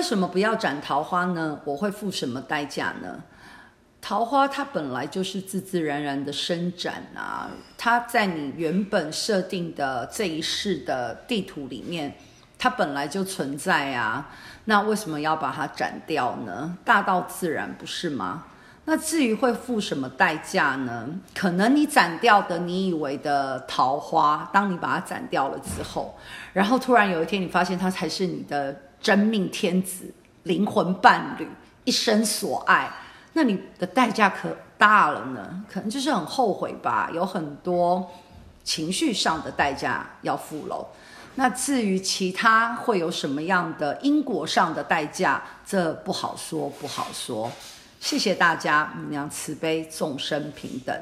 为什么不要斩桃花呢？我会付什么代价呢？桃花它本来就是自自然然的伸展啊，它在你原本设定的这一世的地图里面，它本来就存在啊。那为什么要把它斩掉呢？大道自然，不是吗？那至于会付什么代价呢？可能你斩掉的你以为的桃花，当你把它斩掉了之后，然后突然有一天你发现它才是你的真命天子、灵魂伴侣、一生所爱。那你的代价可大了呢，可能就是很后悔吧，有很多情绪上的代价要付喽。那至于其他会有什么样的因果上的代价，这不好说，不好说。谢谢大家，母娘慈悲，众生平等。